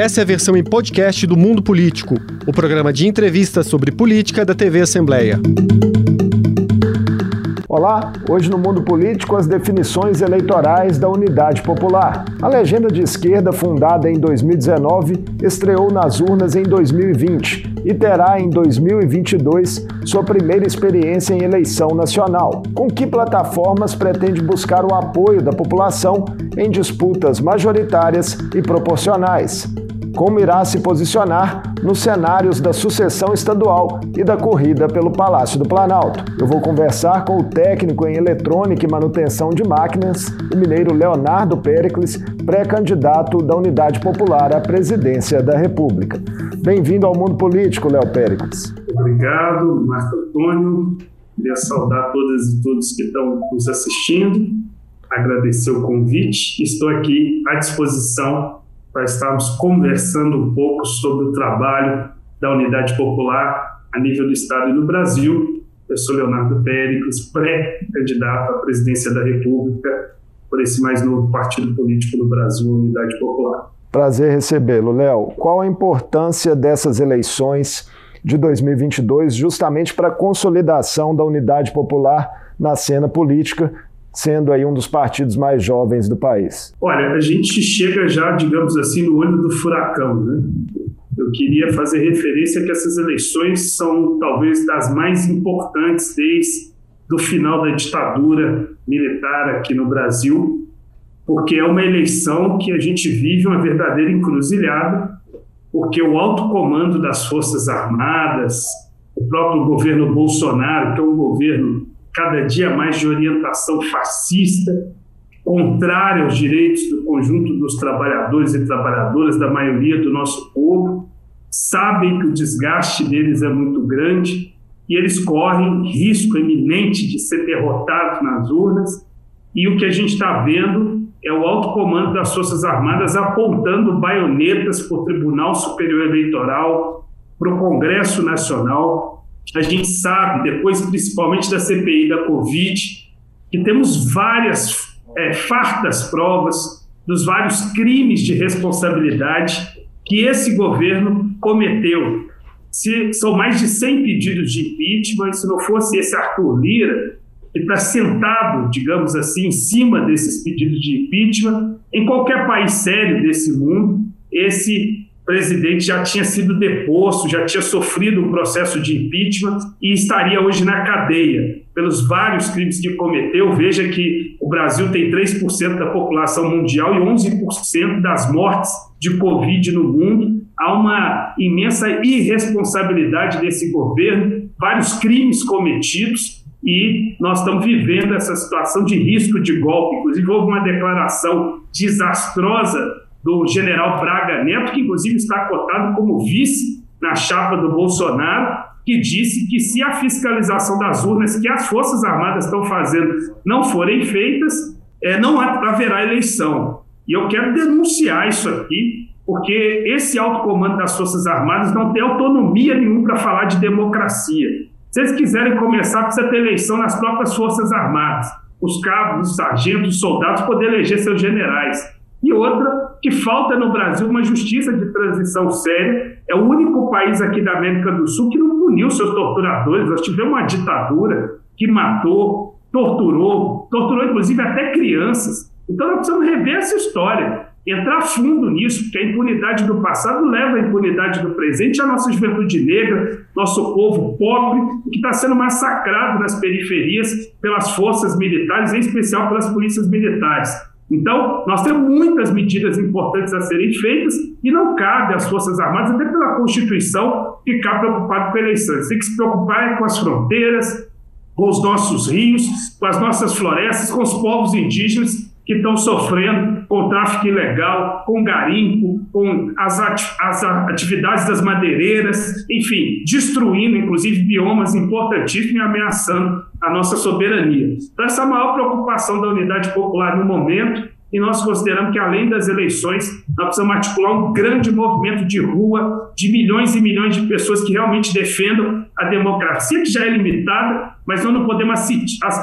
Essa é a versão em podcast do Mundo Político, o programa de entrevistas sobre política da TV Assembleia. Olá, hoje no Mundo Político as definições eleitorais da Unidade Popular. A legenda de esquerda, fundada em 2019, estreou nas urnas em 2020 e terá em 2022 sua primeira experiência em eleição nacional. Com que plataformas pretende buscar o apoio da população em disputas majoritárias e proporcionais? Como irá se posicionar nos cenários da sucessão estadual e da corrida pelo Palácio do Planalto. Eu vou conversar com o técnico em eletrônica e manutenção de máquinas, o mineiro Leonardo Pericles, pré-candidato da Unidade Popular à presidência da República. Bem-vindo ao Mundo Político, Léo Pericles. Obrigado, Marco Antônio. Queria saudar todas e todos que estão nos assistindo, agradecer o convite. Estou aqui à disposição para estarmos conversando um pouco sobre o trabalho da Unidade Popular a nível do Estado e do Brasil. Eu sou Leonardo Péricles, pré-candidato à presidência da República por esse mais novo partido político no Brasil, Unidade Popular. Prazer recebê-lo, Léo. Qual a importância dessas eleições de 2022 justamente para a consolidação da unidade popular na cena política, sendo aí um dos partidos mais jovens do país? Olha, a gente chega já, digamos assim, no olho do furacão, né? Eu queria fazer referência que essas eleições são talvez das mais importantes desde o final da ditadura militar aqui no Brasil, porque é uma eleição que a gente vive uma verdadeira encruzilhada, porque o alto comando das Forças Armadas, o próprio governo Bolsonaro, que é um governo cada dia mais de orientação fascista, contrária aos direitos do conjunto dos trabalhadores e trabalhadoras, da maioria do nosso povo, sabem que o desgaste deles é muito grande e eles correm risco eminente de ser derrotados nas urnas. E o que a gente está vendo é o alto comando das Forças Armadas apontando baionetas para o Tribunal Superior Eleitoral, para o Congresso Nacional, a gente sabe, depois principalmente da CPI da Covid, que temos várias é, fartas provas dos vários crimes de responsabilidade que esse governo cometeu. Se, são mais de 100 pedidos de impeachment, se não fosse esse Arthur Lira, que está sentado, digamos assim, em cima desses pedidos de impeachment, em qualquer país sério desse mundo, esse presidente já tinha sido deposto, já tinha sofrido um processo de impeachment e estaria hoje na cadeia pelos vários crimes que cometeu. Veja que o Brasil tem 3% da população mundial e 11% das mortes de Covid no mundo. Há uma imensa irresponsabilidade desse governo, vários crimes cometidos e nós estamos vivendo essa situação de risco de golpe. Inclusive, houve uma declaração desastrosa do general Braga Neto, que inclusive está cotado como vice na chapa do Bolsonaro, que disse que se a fiscalização das urnas que as Forças Armadas estão fazendo não forem feitas, é, não haverá eleição. E eu quero denunciar isso aqui, porque esse alto comando das Forças Armadas não tem autonomia nenhuma para falar de democracia. Se eles quiserem começar, precisa ter eleição nas próprias Forças Armadas. Os cabos, os sargentos, os soldados poder eleger seus generais. E outra, que falta no Brasil uma justiça de transição séria. É o único país aqui da América do Sul que não puniu seus torturadores. Nós tivemos uma ditadura que matou, torturou, torturou inclusive até crianças. Então nós precisamos rever essa história, entrar fundo nisso, porque a impunidade do passado leva à impunidade do presente, a nossa juventude negra, nosso povo pobre, que está sendo massacrado nas periferias pelas forças militares, em especial pelas polícias militares. Então, nós temos muitas medidas importantes a serem feitas e não cabe às Forças Armadas, até pela Constituição, ficar preocupado com eleições. Tem que se preocupar com as fronteiras, com os nossos rios, com as nossas florestas, com os povos indígenas que estão sofrendo com tráfico ilegal, com garimpo, com as, as atividades das madeireiras, enfim, destruindo inclusive biomas importantíssimos e ameaçando a nossa soberania. Então, essa é a maior preocupação da unidade popular no momento, e nós consideramos que, além das eleições, nós precisamos articular um grande movimento de rua de milhões e milhões de pessoas que realmente defendam a democracia, que já é limitada, mas nós não podemos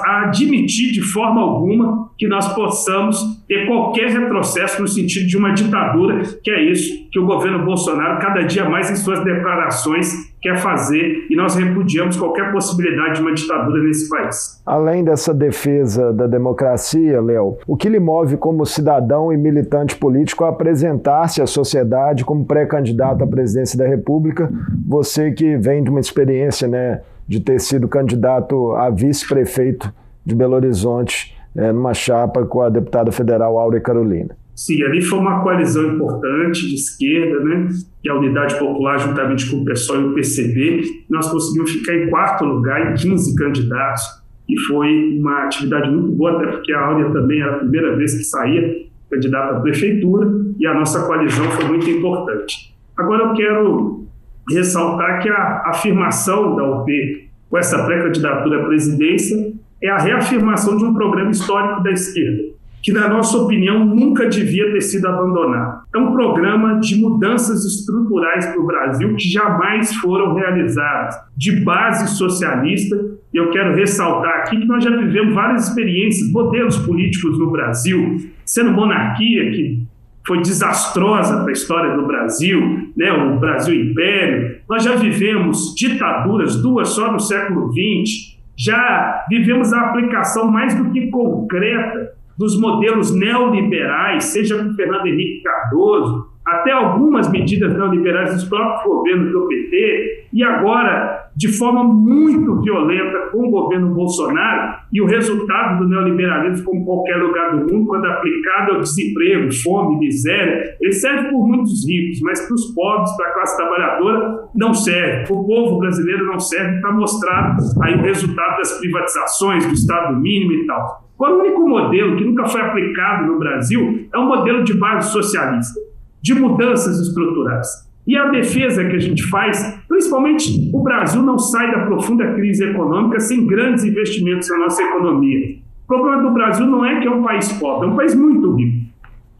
admitir de forma alguma que nós possamos ter qualquer retrocesso no sentido de uma ditadura, que é isso que o governo Bolsonaro, cada dia mais em suas declarações, quer fazer, e nós repudiamos qualquer possibilidade de uma ditadura nesse país. Além dessa defesa da democracia, Léo, o que lhe move como cidadão e militante político a apresentar-se à sociedade como pré-candidato à presidência da República, você que vem de uma experiência né, de ter sido candidato a vice-prefeito de Belo Horizonte, é, numa chapa com a deputada federal Áurea Carolina. Sim, ali foi uma coalizão importante de esquerda, né? que a Unidade Popular, juntamente com o PSOL e o PCB, nós conseguimos ficar em quarto lugar em 15 candidatos, e foi uma atividade muito boa, até porque a Áurea também era a primeira vez que saía candidata à prefeitura, e a nossa coalizão foi muito importante. Agora eu quero ressaltar que a afirmação da UP com essa pré-candidatura à presidência é a reafirmação de um programa histórico da esquerda que, na nossa opinião, nunca devia ter sido abandonado. É um programa de mudanças estruturais para o Brasil que jamais foram realizadas, de base socialista. E eu quero ressaltar aqui que nós já vivemos várias experiências, modelos políticos no Brasil, sendo monarquia, que foi desastrosa para a história do Brasil, né, o Brasil Império. Nós já vivemos ditaduras, duas só no século XX. Já vivemos a aplicação mais do que concreta dos modelos neoliberais, seja com Fernando Henrique Cardoso, até algumas medidas neoliberais dos próprios governos do PT, e agora, de forma muito violenta, com o governo Bolsonaro, e o resultado do neoliberalismo, como qualquer lugar do mundo, quando aplicado ao desemprego, fome, miséria, ele serve por muitos ricos, mas para os pobres, para a classe trabalhadora, não serve. O povo brasileiro não serve para mostrar aí o resultado das privatizações, do Estado mínimo e tal. O único modelo que nunca foi aplicado no Brasil é um modelo de base socialista, de mudanças estruturais. E a defesa que a gente faz, principalmente o Brasil não sai da profunda crise econômica sem grandes investimentos na nossa economia. O problema do Brasil não é que é um país pobre, é um país muito rico.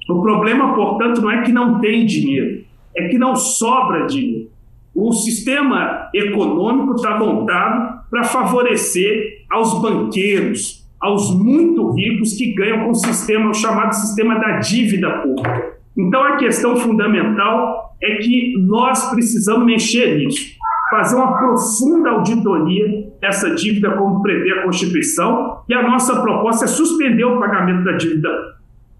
O problema, portanto, não é que não tem dinheiro, é que não sobra dinheiro. O sistema econômico está montado para favorecer aos banqueiros, aos muito ricos que ganham com o sistema, o chamado sistema da dívida pública. Então, a questão fundamental é que nós precisamos mexer nisso, fazer uma profunda auditoria dessa dívida, como prevê a Constituição, e a nossa proposta é suspender o pagamento da dívida.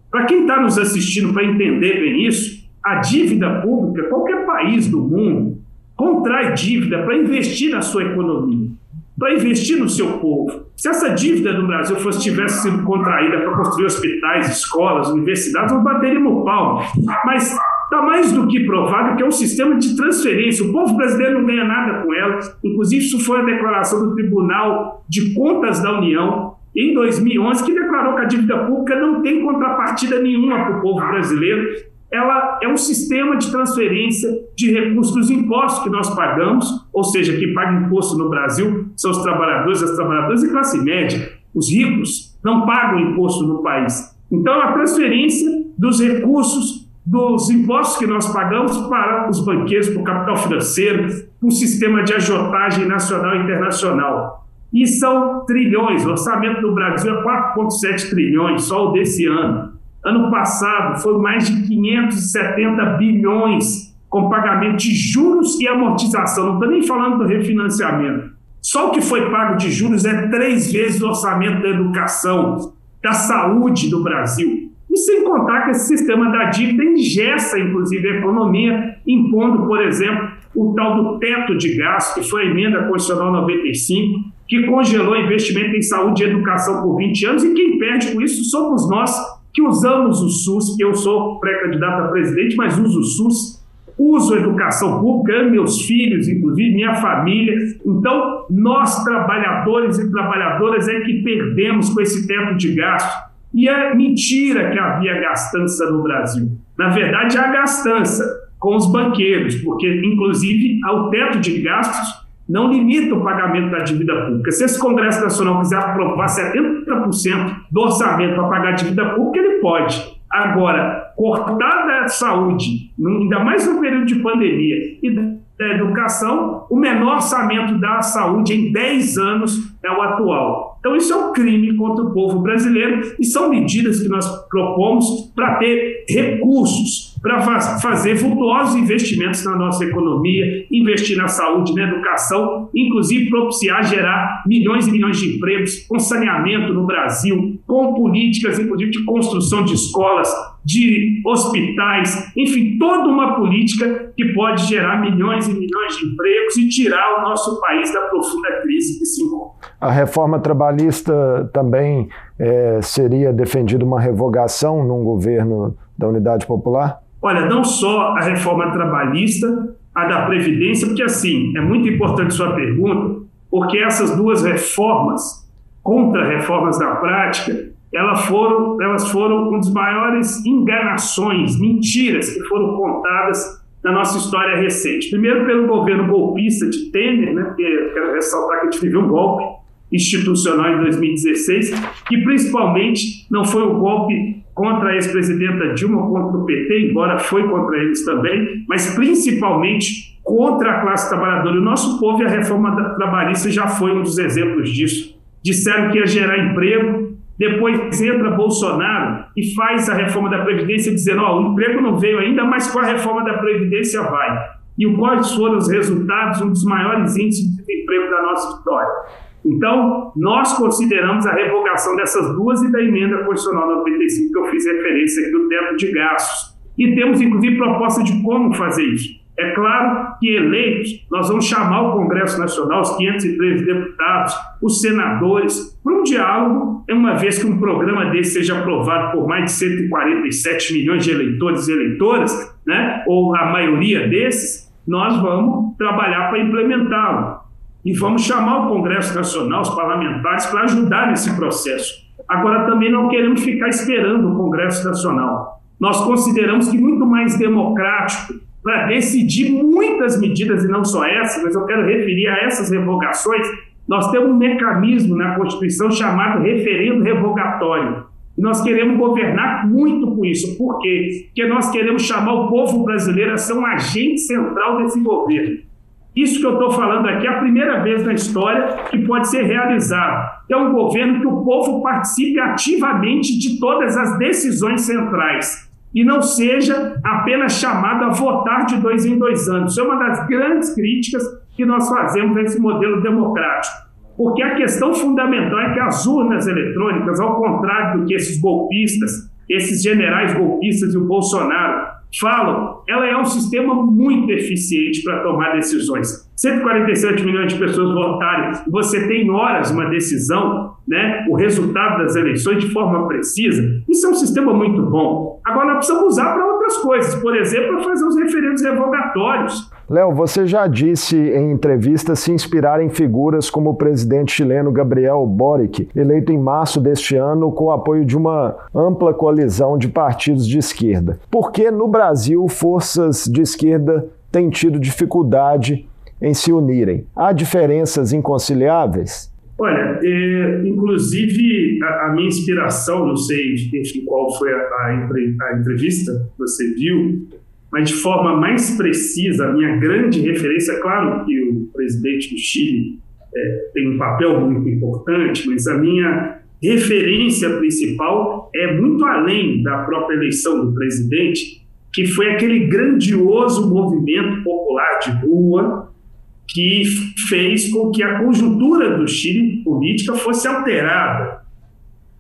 Para quem está nos assistindo para entender bem isso, a dívida pública, qualquer país do mundo, contrai dívida para investir na sua economia para investir no seu povo. Se essa dívida no Brasil fosse, tivesse sido contraída para construir hospitais, escolas, universidades, nós bateríamos o pau. Mas está mais do que provável que é um sistema de transferência. O povo brasileiro não ganha nada com ela. Inclusive, isso foi a declaração do Tribunal de Contas da União, em 2011, que declarou que a dívida pública não tem contrapartida nenhuma para o povo brasileiro ela é um sistema de transferência de recursos dos impostos que nós pagamos, ou seja, quem paga imposto no Brasil são os trabalhadores, as trabalhadoras e classe média. Os ricos não pagam imposto no país. Então, é a transferência dos recursos dos impostos que nós pagamos para os banqueiros, para o capital financeiro, para o sistema de agiotagem nacional e internacional. E são trilhões, o orçamento do Brasil é 4,7 trilhões, só o desse ano. Ano passado foi mais de 570 bilhões com pagamento de juros e amortização. Não estou nem falando do refinanciamento. Só o que foi pago de juros é três vezes o orçamento da educação, da saúde do Brasil. E sem contar que esse sistema da dívida ingessa, inclusive, a economia, impondo, por exemplo, o tal do teto de gasto, que foi a emenda constitucional 95, que congelou investimento em saúde e educação por 20 anos, e quem perde com isso somos nós, que usamos o SUS, eu sou pré-candidato a presidente, mas uso o SUS, uso a educação pública, meus filhos, inclusive, minha família. Então, nós, trabalhadores e trabalhadoras, é que perdemos com esse teto de gasto. E é mentira que havia gastança no Brasil. Na verdade, há gastança com os banqueiros, porque, inclusive, o teto de gastos não limita o pagamento da dívida pública. Se esse Congresso Nacional quiser aprovar 70% do orçamento para pagar a dívida pública, ele pode. Agora, cortar da saúde, ainda mais no período de pandemia, e da educação, o menor orçamento da saúde em 10 anos é o atual. Então, isso é um crime contra o povo brasileiro e são medidas que nós propomos para ter recursos para fazer vultuosos investimentos na nossa economia, investir na saúde, na educação, inclusive propiciar gerar milhões e milhões de empregos com saneamento no Brasil, com políticas, inclusive, de construção de escolas, de hospitais, enfim, toda uma política que pode gerar milhões e milhões de empregos e tirar o nosso país da profunda crise que se encontra. A reforma trabalhista também é, seria defendida uma revogação num governo da Unidade Popular? Olha, não só a reforma trabalhista, a da Previdência, porque assim, é muito importante sua pergunta, porque essas duas reformas, contra-reformas da prática, elas foram, elas foram um dos maiores enganações, mentiras que foram contadas na nossa história recente. Primeiro pelo governo golpista de Temer, né, eu quero ressaltar que a gente viveu um golpe institucional em 2016, que principalmente não foi um golpe contra a ex-presidenta Dilma, contra o PT, embora foi contra eles também, mas principalmente contra a classe trabalhadora. O nosso povo e a reforma trabalhista já foi um dos exemplos disso. Disseram que ia gerar emprego, depois entra Bolsonaro e faz a reforma da Previdência dizendo: oh, o emprego não veio ainda, mas com a reforma da Previdência vai. E quais foram os resultados? Um dos maiores índices de desemprego da nossa história. Então, nós consideramos a revogação dessas duas e da emenda constitucional 95, que eu fiz referência aqui, do teto de gastos. E temos, inclusive, proposta de como fazer isso. É claro que eleitos, nós vamos chamar o Congresso Nacional, os 513 deputados, os senadores, para um diálogo, uma vez que um programa desse seja aprovado por mais de 147 milhões de eleitores e eleitoras, né, ou a maioria desses, nós vamos trabalhar para implementá-lo. E vamos chamar o Congresso Nacional, os parlamentares, para ajudar nesse processo. Agora, também não queremos ficar esperando o Congresso Nacional. Nós consideramos que muito mais democrático para decidir muitas medidas, e não só essa, mas eu quero referir a essas revogações. Nós temos um mecanismo na Constituição chamado referendo revogatório. E nós queremos governar muito com isso. Por quê? Porque nós queremos chamar o povo brasileiro a ser um agente central desse governo. Isso que eu estou falando aqui é a primeira vez na história que pode ser realizado. É um governo que o povo participe ativamente de todas as decisões centrais e não seja apenas chamado a votar de dois em dois anos. Isso é uma das grandes críticas que nós fazemos a esse modelo democrático. Porque a questão fundamental é que as urnas eletrônicas, ao contrário do que esses golpistas, esses generais golpistas e o Bolsonaro falam, ela é um sistema muito eficiente para tomar decisões. 147 milhões de pessoas votarem, você tem horas uma decisão, né, o resultado das eleições de forma precisa, isso é um sistema muito bom. Agora, nós precisamos usar para outras coisas, por exemplo, para fazer os referendos revogatórios. Léo, você já disse em entrevista se inspirar em figuras como o presidente chileno Gabriel Boric, eleito em março deste ano com o apoio de uma ampla coalizão de partidos de esquerda. Por que no Brasil forças de esquerda têm tido dificuldade em se unirem? Há diferenças inconciliáveis? Olha, é, inclusive a, a, minha inspiração, não sei enfim, qual foi a, a, a entrevista que você viu, mas de forma mais precisa, a minha grande referência, claro que o presidente do Chile é, tem um papel muito importante, mas a minha referência principal é muito além da própria eleição do presidente, que foi aquele grandioso movimento popular de rua que fez com que a conjuntura do Chile política fosse alterada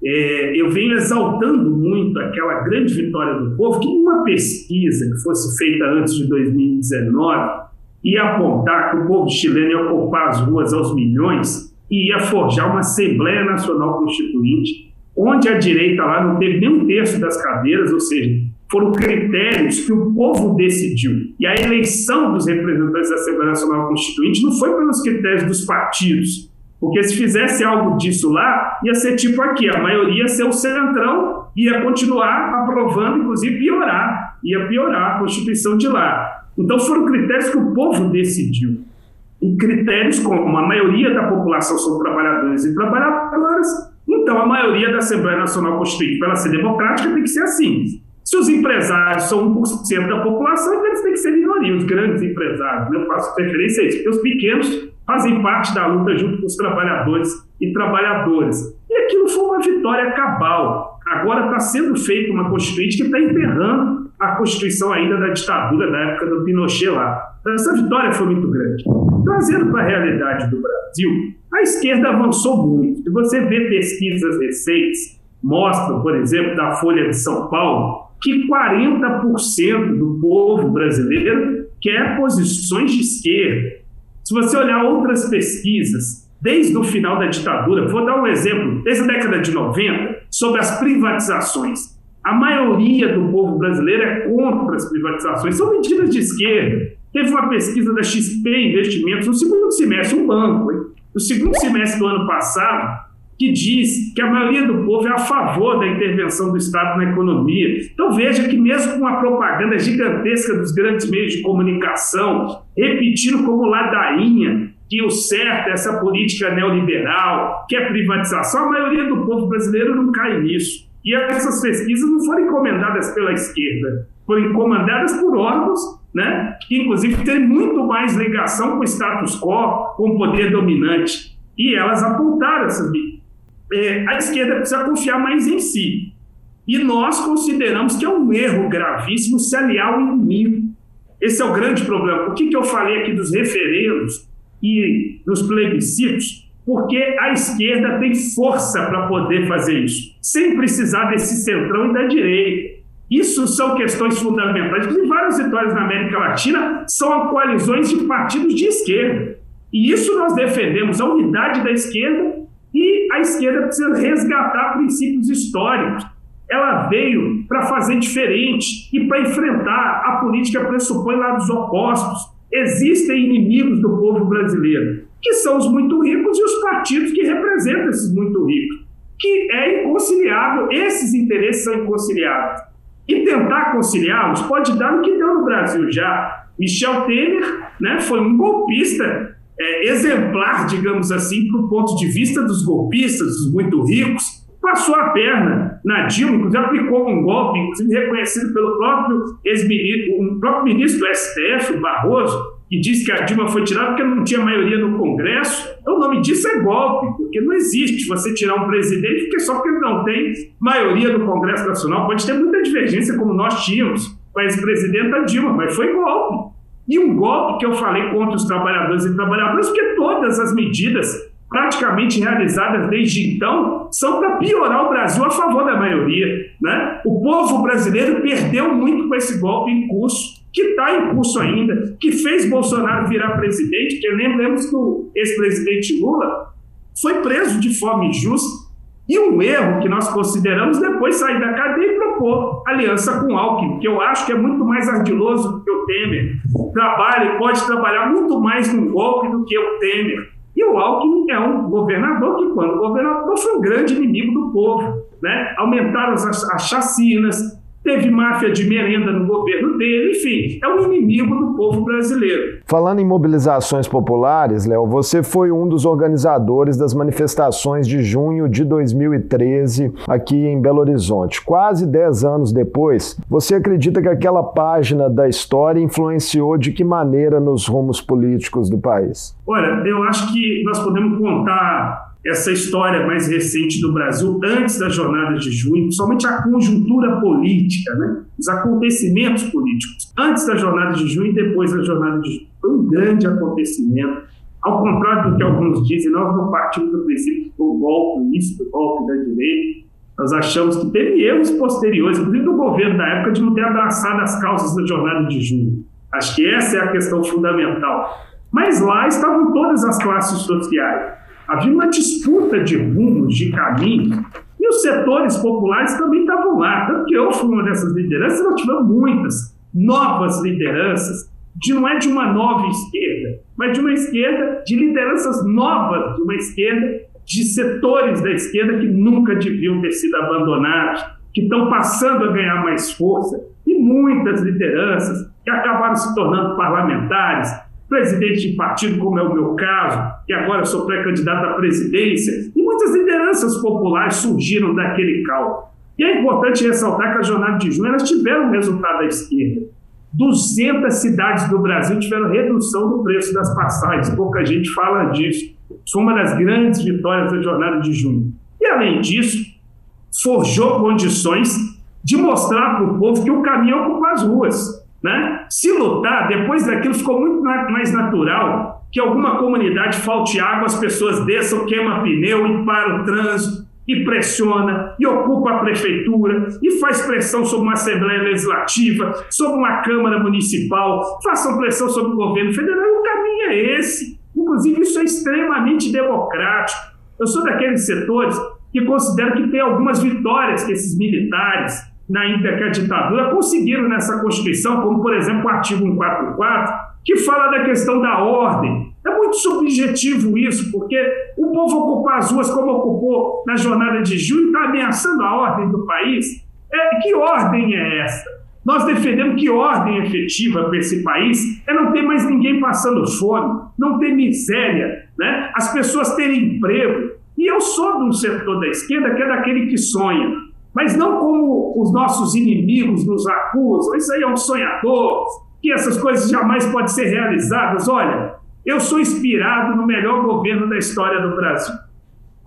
é, eu venho exaltando muito aquela grande vitória do povo, que uma pesquisa que fosse feita antes de 2019 ia apontar que o povo chileno ia ocupar as ruas aos milhões e ia forjar uma Assembleia Nacional Constituinte, onde a direita lá não teve nem um terço das cadeiras, ou seja, foram critérios que o povo decidiu. E a eleição dos representantes da Assembleia Nacional Constituinte não foi pelos critérios dos partidos, porque se fizesse algo disso lá, ia ser tipo aqui, a maioria ia ser o centrão, ia continuar aprovando, inclusive piorar, ia piorar a Constituição de lá. Então foram critérios que o povo decidiu. E critérios como a maioria da população são trabalhadores e trabalhadoras, Então, a maioria da Assembleia Nacional Constituinte, para ser democrática, tem que ser assim. Se os empresários são 1% da população, então eles têm que ser minoria, os grandes empresários. Né? Eu faço referência a isso, porque os pequenos fazem parte da luta junto com os trabalhadores e trabalhadoras. E aquilo foi uma vitória cabal. Agora está sendo feita uma Constituinte que está enterrando a Constituição ainda da ditadura da época do Pinochet lá. Então, essa vitória foi muito grande. Trazendo para a realidade do Brasil, a esquerda avançou muito. Se você vê pesquisas recentes, mostram, por exemplo, da Folha de São Paulo, que 40% do povo brasileiro quer posições de esquerda. Se você olhar outras pesquisas, desde o final da ditadura, vou dar um exemplo, desde a década de 90, sobre as privatizações. A maioria do povo brasileiro é contra as privatizações, são medidas de esquerda. Teve uma pesquisa da XP Investimentos no segundo semestre, um banco, hein? no segundo semestre do ano passado, que diz que a maioria do povo é a favor da intervenção do Estado na economia. Então veja que mesmo com a propaganda gigantesca dos grandes meios de comunicação, repetindo como ladainha que o certo é essa política neoliberal, que é privatização, a maioria do povo brasileiro não cai nisso. E essas pesquisas não foram encomendadas pela esquerda, foram encomendadas por órgãos né, que, inclusive, têm muito mais ligação com o status quo, com o poder dominante. E elas apontaram essas é, A esquerda precisa confiar mais em si. E nós consideramos que é um erro gravíssimo se aliar ao inimigo. Esse é o grande problema. O que, que eu falei aqui dos referendos e dos plebiscitos? porque a esquerda tem força para poder fazer isso, sem precisar desse centrão e da direita. Isso são questões fundamentais. Inclusive, várias vitórias na América Latina são coalizões de partidos de esquerda. E isso nós defendemos, a unidade da esquerda, a esquerda precisa resgatar princípios históricos. Ela veio para fazer diferente e para enfrentar. A política pressupõe lados opostos. Existem inimigos do povo brasileiro que são os muito ricos e os partidos que representam esses muito ricos, que é inconciliável, esses interesses são inconciliáveis. E tentar conciliá-los pode dar o que deu no Brasil já. Michel Temer né, foi um golpista é, exemplar, digamos assim, do ponto de vista dos golpistas, dos muito ricos, passou a perna na Dilma, inclusive aplicou um golpe, inclusive reconhecido pelo próprio ex-ministro, o próprio ministro do STF, Barroso, que diz que a Dilma foi tirada porque não tinha maioria no Congresso, então, o nome disso é golpe, porque não existe você tirar um presidente porque só porque ele não tem maioria no Congresso Nacional. Pode ter muita divergência, como nós tínhamos com a ex-presidenta Dilma, mas foi golpe. E um golpe que eu falei contra os trabalhadores e trabalhadoras, porque todas as medidas praticamente realizadas desde então são para piorar o Brasil a favor da maioria. Né? O povo brasileiro perdeu muito com esse golpe em curso que está em curso ainda, que fez Bolsonaro virar presidente, que lembramos que o ex-presidente Lula foi preso de forma injusta, e um erro que nós consideramos depois sair da cadeia e propor aliança com Alckmin, que eu acho que é muito mais ardiloso do que o Temer. Trabalha e pode trabalhar muito mais no golpe do que o Temer. E o Alckmin é um governador que, quando governador, foi um grande inimigo do povo. Né? Aumentaram as, as chacinas, teve máfia de merenda no governo dele, enfim, é um inimigo do povo brasileiro. Falando em mobilizações populares, Léo, você foi um dos organizadores das manifestações de junho de 2013 aqui em Belo Horizonte. Quase 10 anos depois, você acredita que aquela página da história influenciou de que maneira nos rumos políticos do país? Olha, eu acho que nós podemos contar essa história mais recente do Brasil, antes da jornada de junho, principalmente a conjuntura política, né? os acontecimentos políticos, antes da jornada de junho e depois da jornada de junho. Foi um grande acontecimento. Ao contrário do que alguns dizem, nós não partimos do princípio do golpe isso, do golpe da direita. Nós achamos que teve erros posteriores, inclusive do governo da época, de não ter abraçado as causas da jornada de junho. Acho que essa é a questão fundamental. Mas lá estavam todas as classes sociais Havia uma disputa de rumos, de caminhos, e os setores populares também estavam lá. Tanto que eu fui uma dessas lideranças, nós tivemos muitas novas lideranças, de, não é de uma nova esquerda, mas de uma esquerda, de lideranças novas, de uma esquerda, de setores da esquerda que nunca deviam ter sido abandonados, que estão passando a ganhar mais força, e muitas lideranças que acabaram se tornando parlamentares, presidente de partido, como é o meu caso, que agora sou pré-candidato à presidência, e muitas lideranças populares surgiram daquele caldo. E é importante ressaltar que a jornada de junho elas tiveram resultado da esquerda. 200 cidades do Brasil tiveram redução do preço das passagens, pouca gente fala disso. Isso foi uma das grandes vitórias da jornada de junho. E, além disso, forjou condições de mostrar para o povo que o caminho é as ruas. Né? Se lutar, depois daquilo ficou muito mais natural que alguma comunidade falte água, as pessoas desçam, queima pneu e para o trânsito e pressiona, e ocupa a prefeitura, e faz pressão sobre uma Assembleia Legislativa, sobre uma Câmara Municipal, façam pressão sobre o governo federal, o caminho é esse. Inclusive, isso é extremamente democrático. Eu sou daqueles setores que considero que tem algumas vitórias que esses militares, na a ditadura, conseguiram nessa Constituição, como, por exemplo, o artigo 144, que fala da questão da ordem. É muito subjetivo isso, porque o povo ocupar as ruas como ocupou na jornada de junho está ameaçando a ordem do país. É, que ordem é essa? Nós defendemos que ordem efetiva para esse país é não ter mais ninguém passando fome, não ter miséria, né? as pessoas terem emprego. E eu sou de um setor da esquerda que é daquele que sonha mas não como os nossos inimigos nos acusam. Isso aí é um sonhador, que essas coisas jamais podem ser realizadas. Olha, eu sou inspirado no melhor governo da história do Brasil,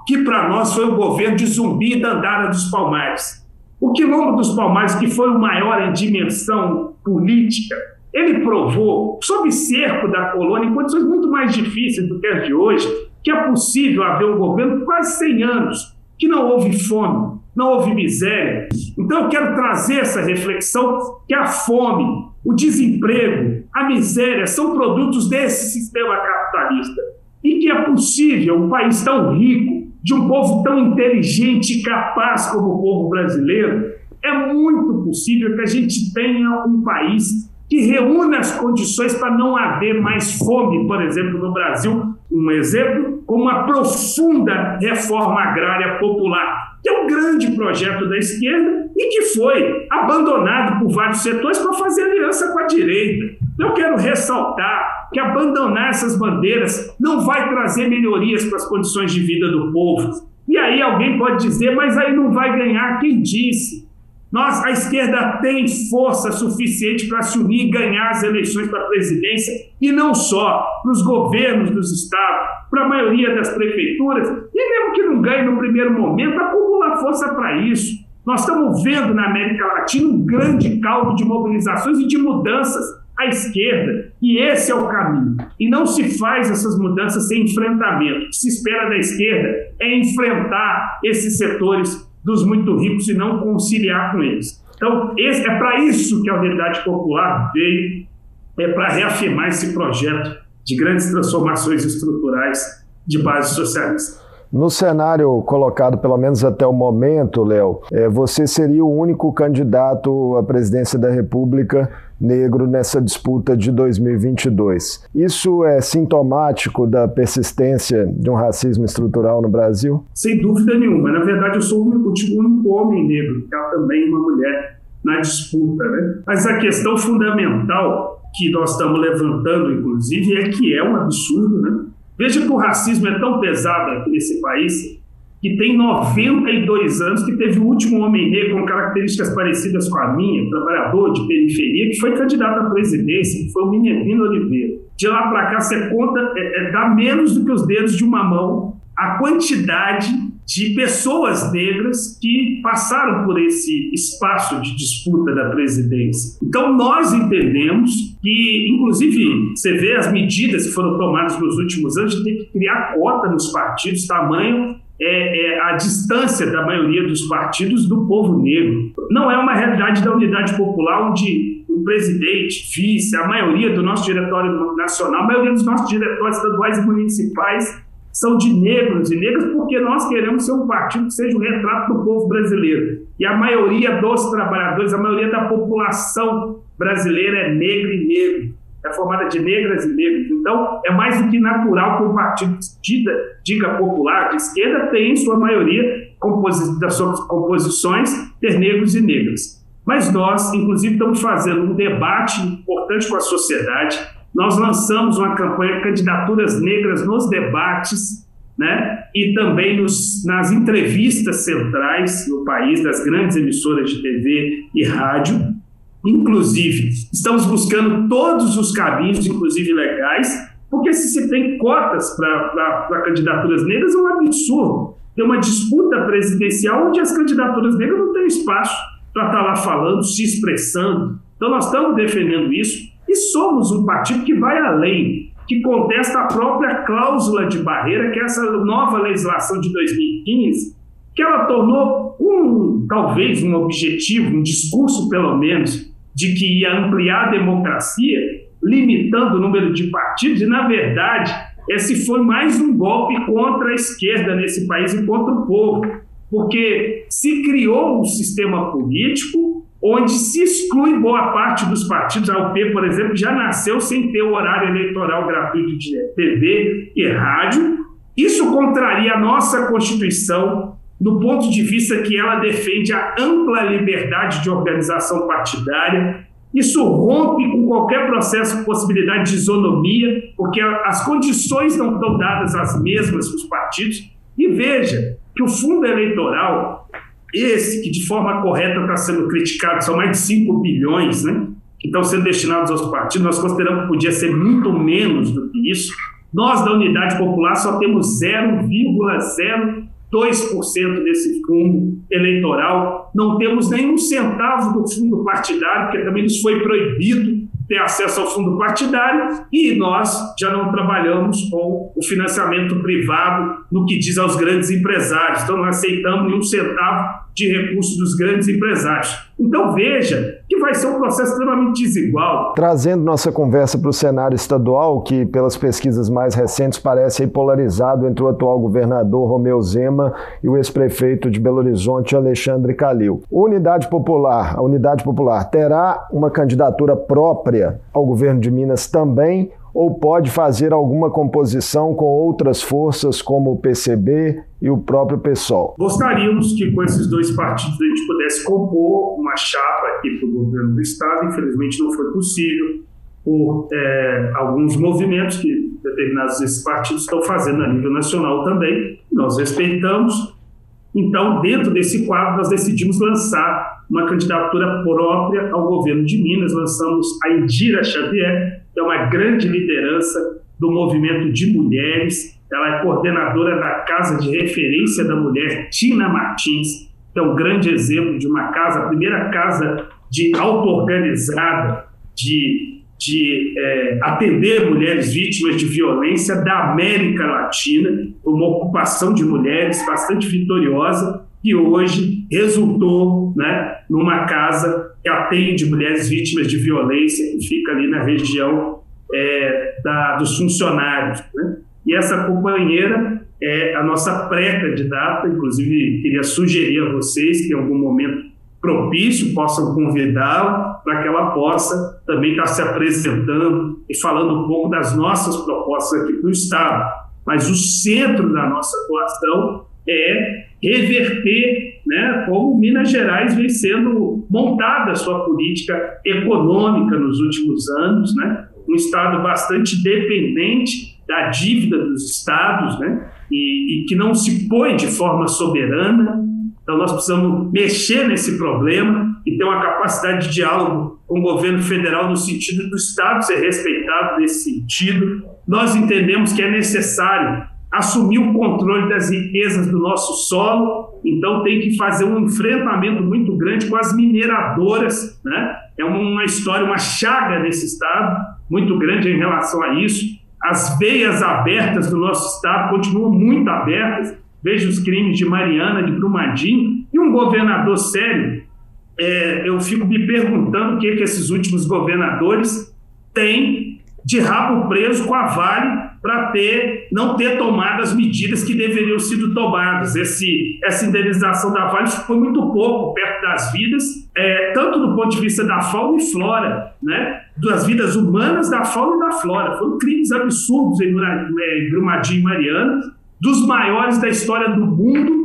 que para nós foi o governo de Zumbi e Dandara dos Palmares. O Quilombo dos Palmares, que foi o maior em dimensão política, ele provou, sob cerco da colônia, em condições muito mais difíceis do que as de hoje, que é possível haver um governo quase 100 anos, que não houve fome, não houve miséria. Então eu quero trazer essa reflexão que a fome, o desemprego, a miséria são produtos desse sistema capitalista e que é possível um país tão rico, de um povo tão inteligente e capaz como o povo brasileiro, é muito possível que a gente tenha um país que reúna as condições para não haver mais fome, por exemplo, no Brasil. Um exemplo, como uma profunda reforma agrária popular que é um grande projeto da esquerda e que foi abandonado por vários setores para fazer aliança com a direita. Eu quero ressaltar que abandonar essas bandeiras não vai trazer melhorias para as condições de vida do povo. E aí alguém pode dizer, mas aí não vai ganhar. Quem disse? Nós, a esquerda tem força suficiente para se unir e ganhar as eleições para a presidência, e não só para os governos dos estados, para a maioria das prefeituras, e mesmo que não ganhe no primeiro momento, acumula força para isso. Nós estamos vendo na América Latina um grande caldo de mobilizações e de mudanças à esquerda, e esse é o caminho. E não se faz essas mudanças sem enfrentamento. O que se espera da esquerda é enfrentar esses setores dos muito ricos e não conciliar com eles. Então, esse, é para isso que a Unidade Popular veio, é para reafirmar esse projeto de grandes transformações estruturais de base socialista. No cenário colocado, pelo menos até o momento, Léo, é, você seria o único candidato à presidência da República negro nessa disputa de 2022. Isso é sintomático da persistência de um racismo estrutural no Brasil? Sem dúvida nenhuma. Na verdade, eu sou o único, o único homem negro, que há também uma mulher na disputa. Né? Mas a questão fundamental que nós estamos levantando, inclusive, é que é um absurdo. Né? Veja que o racismo é tão pesado aqui nesse país que tem 92 anos, que teve o último homem negro com características parecidas com a minha, trabalhador de periferia, que foi candidato à presidência, que foi o Minervino Oliveira. De lá para cá, você conta, é, é, dá menos do que os dedos de uma mão a quantidade de pessoas negras que passaram por esse espaço de disputa da presidência. Então, nós entendemos que, inclusive, você vê as medidas que foram tomadas nos últimos anos de ter que criar cota nos partidos, tamanho é, é, a distância da maioria dos partidos do povo negro. Não é uma realidade da unidade popular onde o presidente, vice, a maioria do nosso diretório nacional, a maioria dos nossos diretórios estaduais e municipais são de negros e negras porque nós queremos ser um partido que seja o retrato do povo brasileiro. E a maioria dos trabalhadores, a maioria da população brasileira é negra e negro é formada de negras e negros. Então, é mais do que natural que um partido diga, diga popular, de esquerda, tenha em sua maioria composi das suas composições ter negros e negras. Mas nós, inclusive, estamos fazendo um debate importante com a sociedade. Nós lançamos uma campanha Candidaturas Negras nos Debates, né? e também nos, nas entrevistas centrais no país, das grandes emissoras de TV e rádio. Inclusive, estamos buscando todos os caminhos, inclusive legais, porque se se tem cotas para candidaturas negras é um absurdo. Tem uma disputa presidencial onde as candidaturas negras não têm espaço para estar tá lá falando, se expressando. Então, nós estamos defendendo isso e somos um partido que vai além, que contesta a própria cláusula de barreira, que é essa nova legislação de 2015, que ela tornou um, talvez, um objetivo, um discurso, pelo menos, de que ia ampliar a democracia, limitando o número de partidos, e, na verdade, esse foi mais um golpe contra a esquerda nesse país e contra o povo, porque se criou um sistema político onde se exclui boa parte dos partidos. A UP, por exemplo, já nasceu sem ter o horário eleitoral gratuito de TV e rádio. Isso contraria a nossa Constituição, do ponto de vista que ela defende a ampla liberdade de organização partidária. Isso rompe com qualquer processo de possibilidade de isonomia, porque as condições não estão dadas as mesmas para os partidos. E veja que o fundo eleitoral esse que de forma correta está sendo criticado, são mais de 5 bilhões, né? Que estão sendo destinados aos partidos, nós consideramos que podia ser muito menos do que isso. Nós, da Unidade Popular, só temos 0,02% desse fundo eleitoral. Não temos nenhum centavo do fundo partidário, porque também nos foi proibido ter acesso ao fundo partidário e nós já não trabalhamos com o financiamento privado no que diz aos grandes empresários. Então, não aceitamos nenhum centavo de recursos dos grandes empresários. Então, veja que vai ser um processo extremamente desigual. Trazendo nossa conversa para o cenário estadual, que pelas pesquisas mais recentes parece polarizado entre o atual governador Romeu Zema e o ex-prefeito de Belo Horizonte, Alexandre Calil. Unidade Popular, a Unidade Popular terá uma candidatura própria ao governo de Minas também ou pode fazer alguma composição com outras forças como o PCB e o próprio PSOL? Gostaríamos que com esses dois partidos a gente pudesse compor uma chapa aqui para o governo do Estado, infelizmente não foi possível por é, alguns movimentos que determinados esses partidos estão fazendo a nível nacional também, nós respeitamos. Então, dentro desse quadro, nós decidimos lançar uma candidatura própria ao governo de Minas, lançamos a Indira Xavier, é uma grande liderança do movimento de mulheres. Ela é coordenadora da Casa de Referência da Mulher, Tina Martins, que é um grande exemplo de uma casa, a primeira casa de auto-organizada, de, de é, atender mulheres vítimas de violência da América Latina, uma ocupação de mulheres bastante vitoriosa, que hoje resultou né, numa casa que atende mulheres vítimas de violência, que fica ali na região é, da, dos funcionários. Né? E essa companheira é a nossa pré-candidata, inclusive queria sugerir a vocês que em algum momento propício possam convidá-la para que ela possa também estar se apresentando e falando um pouco das nossas propostas aqui para o Estado. Mas o centro da nossa atuação é reverter né, como Minas Gerais vem sendo montada a sua política econômica nos últimos anos, né, um Estado bastante dependente da dívida dos Estados né, e, e que não se põe de forma soberana. Então, nós precisamos mexer nesse problema e ter uma capacidade de diálogo com o governo federal no sentido do Estado ser respeitado nesse sentido. Nós entendemos que é necessário assumir o controle das riquezas do nosso solo, então tem que fazer um enfrentamento muito grande com as mineradoras, né? É uma história, uma chaga nesse estado muito grande em relação a isso. As veias abertas do nosso estado continuam muito abertas. Veja os crimes de Mariana, de Brumadinho, e um governador sério. É, eu fico me perguntando o que, que esses últimos governadores têm de rabo preso com a Vale para ter, não ter tomado as medidas que deveriam sido tomadas. Esse, essa indenização da Vale foi muito pouco perto das vidas, é, tanto do ponto de vista da fauna e flora, né? das vidas humanas, da fauna e da flora. Foram crimes absurdos em, em Brumadinho e Mariana, dos maiores da história do mundo,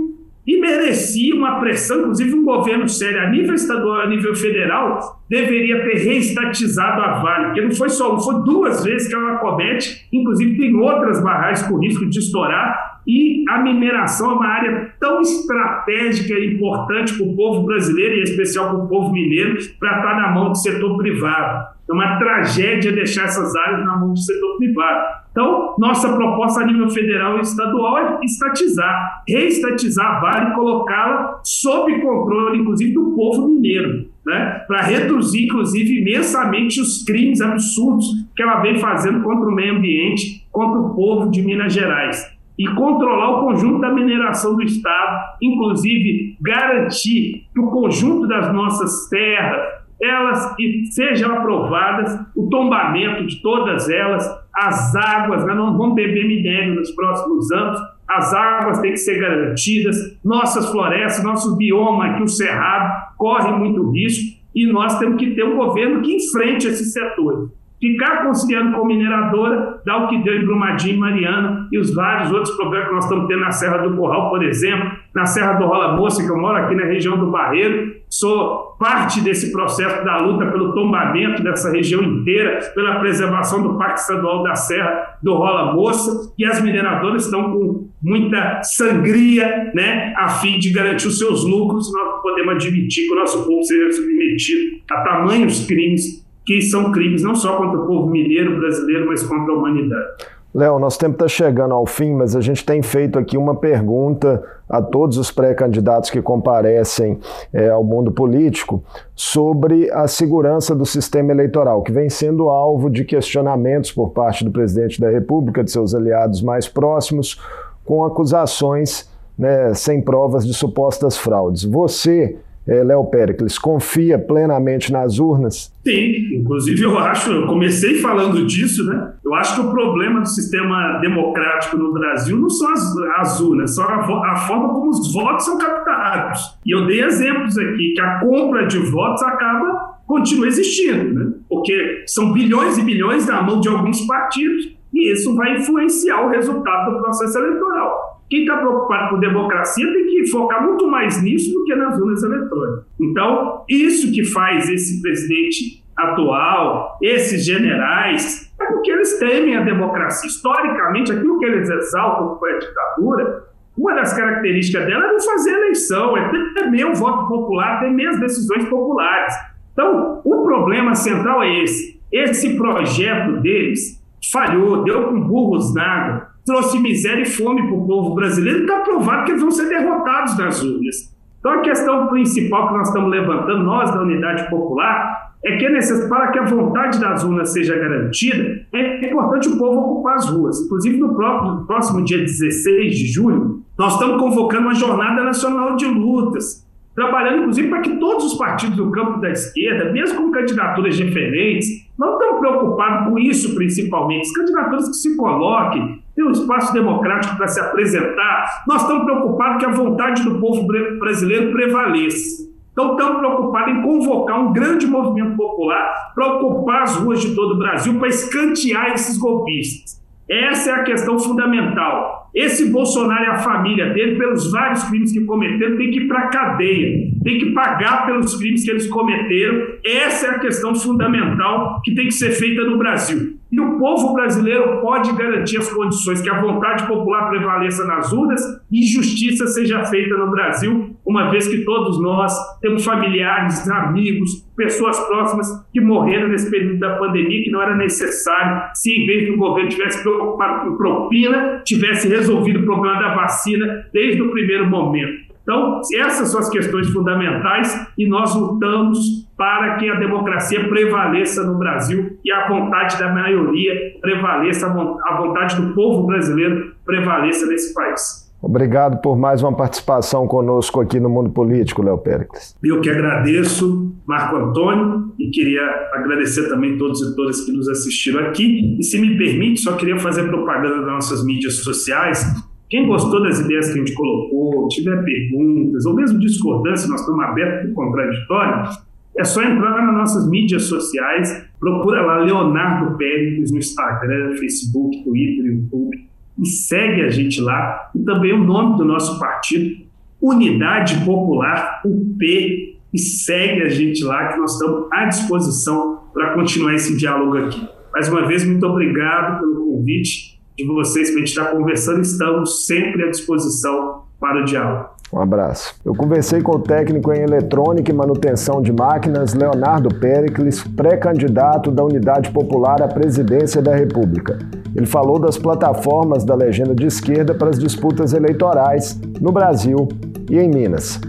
e merecia uma pressão, inclusive um governo sério a nível estadual, a nível federal, deveria ter reestatizado a Vale, porque não foi só, não foi duas vezes que ela comete, inclusive tem outras barragens com risco de estourar, e a mineração é uma área tão estratégica e importante para o povo brasileiro, e em especial para o povo mineiro, para estar na mão do setor privado. É uma tragédia deixar essas áreas na mão do setor privado. Então, nossa proposta a nível federal e estadual é estatizar, reestatizar a Vale e colocá-la sob controle, inclusive, do povo mineiro, né? para reduzir, inclusive, imensamente os crimes absurdos que ela vem fazendo contra o meio ambiente, contra o povo de Minas Gerais. E controlar o conjunto da mineração do Estado, inclusive garantir que o conjunto das nossas terras, elas sejam aprovadas, o tombamento de todas elas, as águas, nós não vamos beber minério nos próximos anos, as águas têm que ser garantidas, nossas florestas, nosso bioma aqui, o Cerrado, corre muito risco e nós temos que ter um governo que enfrente esses setores ficar conciliando com mineradora, dá o que deu em Brumadinho, Mariana e os vários outros problemas que nós estamos tendo na Serra do Corral, por exemplo, na Serra do Rola Moça, que eu moro aqui na região do Barreiro, sou parte desse processo da luta pelo tombamento dessa região inteira, pela preservação do Parque Estadual da Serra do Rola Moça, e as mineradoras estão com muita sangria, né, a fim de garantir os seus lucros, nós podemos admitir que o nosso povo seja submetido a tamanhos crimes que são crimes não só contra o povo mineiro brasileiro, mas contra a humanidade. Léo, nosso tempo está chegando ao fim, mas a gente tem feito aqui uma pergunta a todos os pré-candidatos que comparecem é, ao mundo político sobre a segurança do sistema eleitoral, que vem sendo alvo de questionamentos por parte do presidente da República, de seus aliados mais próximos, com acusações né, sem provas de supostas fraudes. Você é, Léo Pericles, confia plenamente nas urnas? Sim, inclusive eu acho, eu comecei falando disso, né? Eu acho que o problema do sistema democrático no Brasil não são as, as urnas, só a, a, forma como os votos são captados. E eu dei exemplos aqui que a compra de votos acaba continua existindo, né? Porque são bilhões e bilhões na mão de alguns partidos e isso vai influenciar o resultado do processo eleitoral. Quem está preocupado com democracia tem que focar muito mais nisso do que nas urnas eletrônicas. Então, isso que faz esse presidente atual, esses generais, é porque eles temem a democracia. Historicamente, aquilo que eles exaltam foi a ditadura, uma das características dela é não fazer eleição, é temer o voto popular, temer as decisões populares. Então, o problema central é esse. Esse projeto deles falhou, deu com burros na água trouxe miséria e fome para o povo brasileiro está provado que eles vão ser derrotados nas urnas. Então, a questão principal que nós estamos levantando, nós da Unidade Popular, é que é necessário, para que a vontade das urnas seja garantida, é importante o povo ocupar as ruas. Inclusive, no, próprio, no próximo dia 16 de julho, nós estamos convocando uma jornada nacional de lutas, trabalhando, inclusive, para que todos os partidos do campo da esquerda, mesmo com candidaturas diferentes, não estão preocupados com isso principalmente. As candidaturas que se coloquem, tem um espaço democrático para se apresentar. Nós estamos preocupados que a vontade do povo brasileiro prevaleça. Então, estamos preocupados em convocar um grande movimento popular para ocupar as ruas de todo o Brasil, para escantear esses golpistas. Essa é a questão fundamental. Esse Bolsonaro e a família dele, pelos vários crimes que cometeram, tem que ir para a cadeia, tem que pagar pelos crimes que eles cometeram. Essa é a questão fundamental que tem que ser feita no Brasil. E o povo brasileiro pode garantir as condições que a vontade popular prevaleça nas urnas e justiça seja feita no Brasil, uma vez que todos nós temos familiares, amigos, pessoas próximas que morreram nesse período da pandemia, que não era necessário, se em vez do governo tivesse preocupado com propina, tivesse resolvido o problema da vacina desde o primeiro momento. Então, essas são as questões fundamentais e nós lutamos para que a democracia prevaleça no Brasil e a vontade da maioria prevaleça, a vontade do povo brasileiro prevaleça nesse país. Obrigado por mais uma participação conosco aqui no Mundo Político, Léo Péricles. Eu que agradeço, Marco Antônio, e queria agradecer também todos e todas que nos assistiram aqui. E se me permite, só queria fazer propaganda das nossas mídias sociais. Quem gostou das ideias que a gente colocou, tiver perguntas, ou mesmo discordância, nós estamos abertos para o contraditório, é só entrar nas nossas mídias sociais, procura lá Leonardo Pérez no Instagram, Facebook, Twitter, YouTube, e segue a gente lá. E também o nome do nosso partido, Unidade Popular, UP, e segue a gente lá, que nós estamos à disposição para continuar esse diálogo aqui. Mais uma vez, muito obrigado pelo convite de vocês para a gente estar conversando. Estamos sempre à disposição para o diálogo. Um abraço. Eu conversei com o técnico em eletrônica e manutenção de máquinas, Leonardo Pericles, pré-candidato da Unidade Popular à presidência da República. Ele falou das plataformas da legenda de esquerda para as disputas eleitorais no Brasil e em Minas.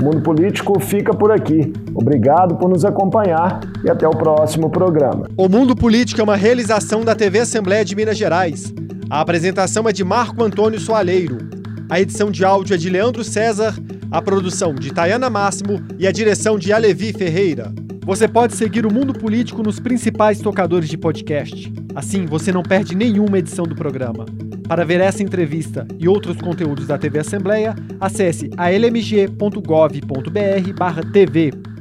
O Mundo Político fica por aqui. Obrigado por nos acompanhar e até o próximo programa. O Mundo Político é uma realização da TV Assembleia de Minas Gerais. A apresentação é de Marco Antônio Soaleiro. A edição de áudio é de Leandro César, a produção de Tayana Máximo e a direção de Alevi Ferreira. Você pode seguir o Mundo Político nos principais tocadores de podcast. Assim, você não perde nenhuma edição do programa. Para ver essa entrevista e outros conteúdos da TV Assembleia, acesse almg.gov.br/tv.